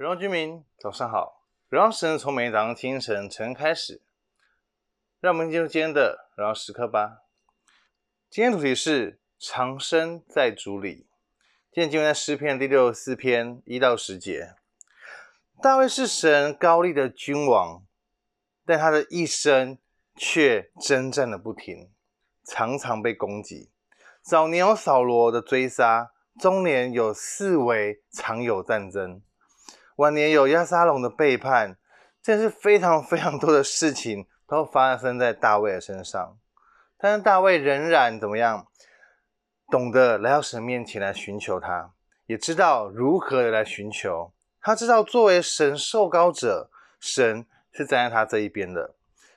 荣耀居民，早上好！荣耀神从每一早上清晨晨开始，让我们进入今天的荣耀时刻吧。今天主题是长生在主里。今天经文在诗篇第六十四篇一到十节。大卫是神高立的君王，但他的一生却征战的不停，常常被攻击。早年有扫罗的追杀，中年有四围常有战争。晚年有亚沙龙的背叛，这是非常非常多的事情都发生在大卫的身上。但是大卫仍然怎么样？懂得来到神面前来寻求他，也知道如何的来寻求。他知道作为神受膏者，神是站在他这一边的，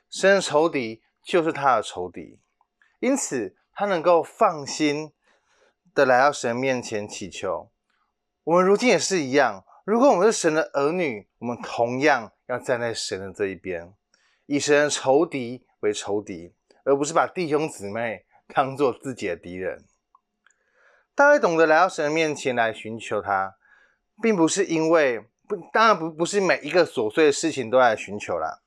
神的仇敌就是他的仇敌，因此他能够放心的来到神面前祈求。我们如今也是一样。如果我们是神的儿女，我们同样要站在神的这一边，以神的仇敌为仇敌，而不是把弟兄姊妹 当做自己的敌人。大卫懂得来到神的面前来寻求他，并不是因为不，当然不不是每一个琐碎的事情都来寻求啦，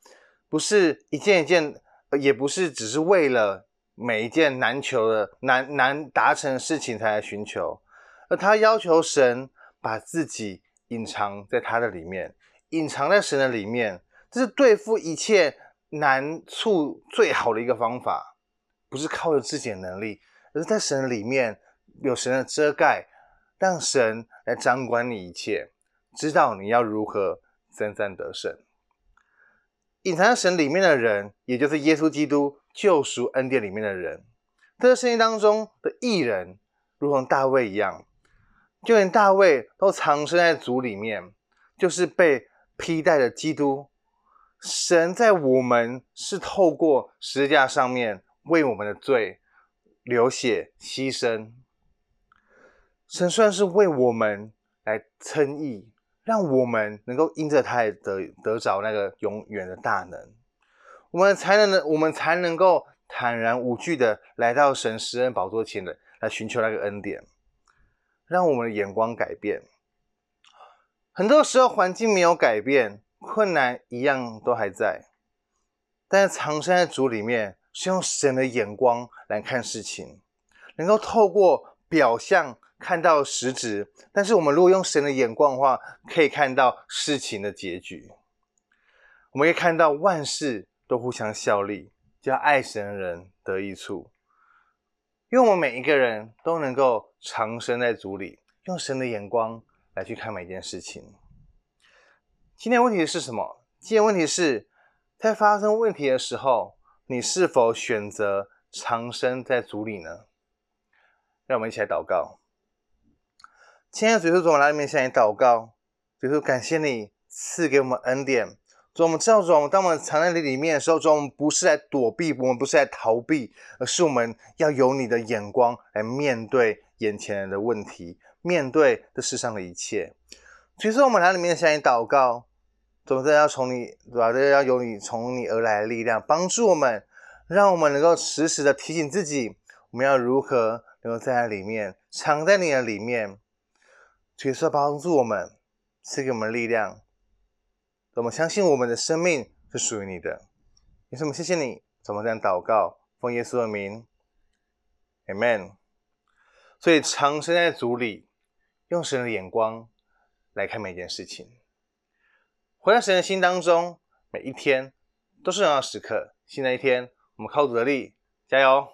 不是一件一件，也不是只是为了每一件难求的难难达成的事情才来寻求，而他要求神把自己。隐藏在他的里面，隐藏在神的里面，这是对付一切难处最好的一个方法。不是靠着自己的能力，而是在神里面有神的遮盖，让神来掌管你一切，知道你要如何征战得胜。隐藏在神里面的人，也就是耶稣基督救赎恩典里面的人，这是圣经当中的义人，如同大卫一样。就连大卫都藏身在主里面，就是被披戴的基督。神在我们是透过十字架上面为我们的罪流血牺牲。神算是为我们来称义，让我们能够因着他也得得着那个永远的大能，我们才能我们才能够坦然无惧的来到神施恩宝座前的来寻求那个恩典。让我们的眼光改变。很多时候环境没有改变，困难一样都还在。但是藏身在主里面，是用神的眼光来看事情，能够透过表象看到实质。但是我们如果用神的眼光的话，可以看到事情的结局。我们可以看到万事都互相效力，叫爱神的人得益处。因为我们每一个人都能够藏身在主里，用神的眼光来去看每一件事情。今天问题是什么？今天问题是，在发生问题的时候，你是否选择藏身在主里呢？让我们一起来祷告。亲爱的主耶稣，我来到你祷告，主耶稣感谢你赐给我们恩典。主，我们知道，主，当我们藏在你里面的时候，主，我们不是来躲避，我们不是来逃避，而是我们要有你的眼光来面对眼前人的问题，面对这世上的一切。其实，我们来里面向你祷告，总之要从你，对吧？要有你从你而来的力量帮助我们，让我们能够时时的提醒自己，我们要如何能够在里面，藏在你的里面。其实，帮助我们，赐给我们力量。我们相信我们的生命是属于你的，也是我们谢谢你，怎么这样祷告，奉耶稣的名，Amen。所以常身在主里，用神的眼光来看每件事情，活在神的心当中，每一天都是荣耀时刻。新的一天，我们靠主的力，加油！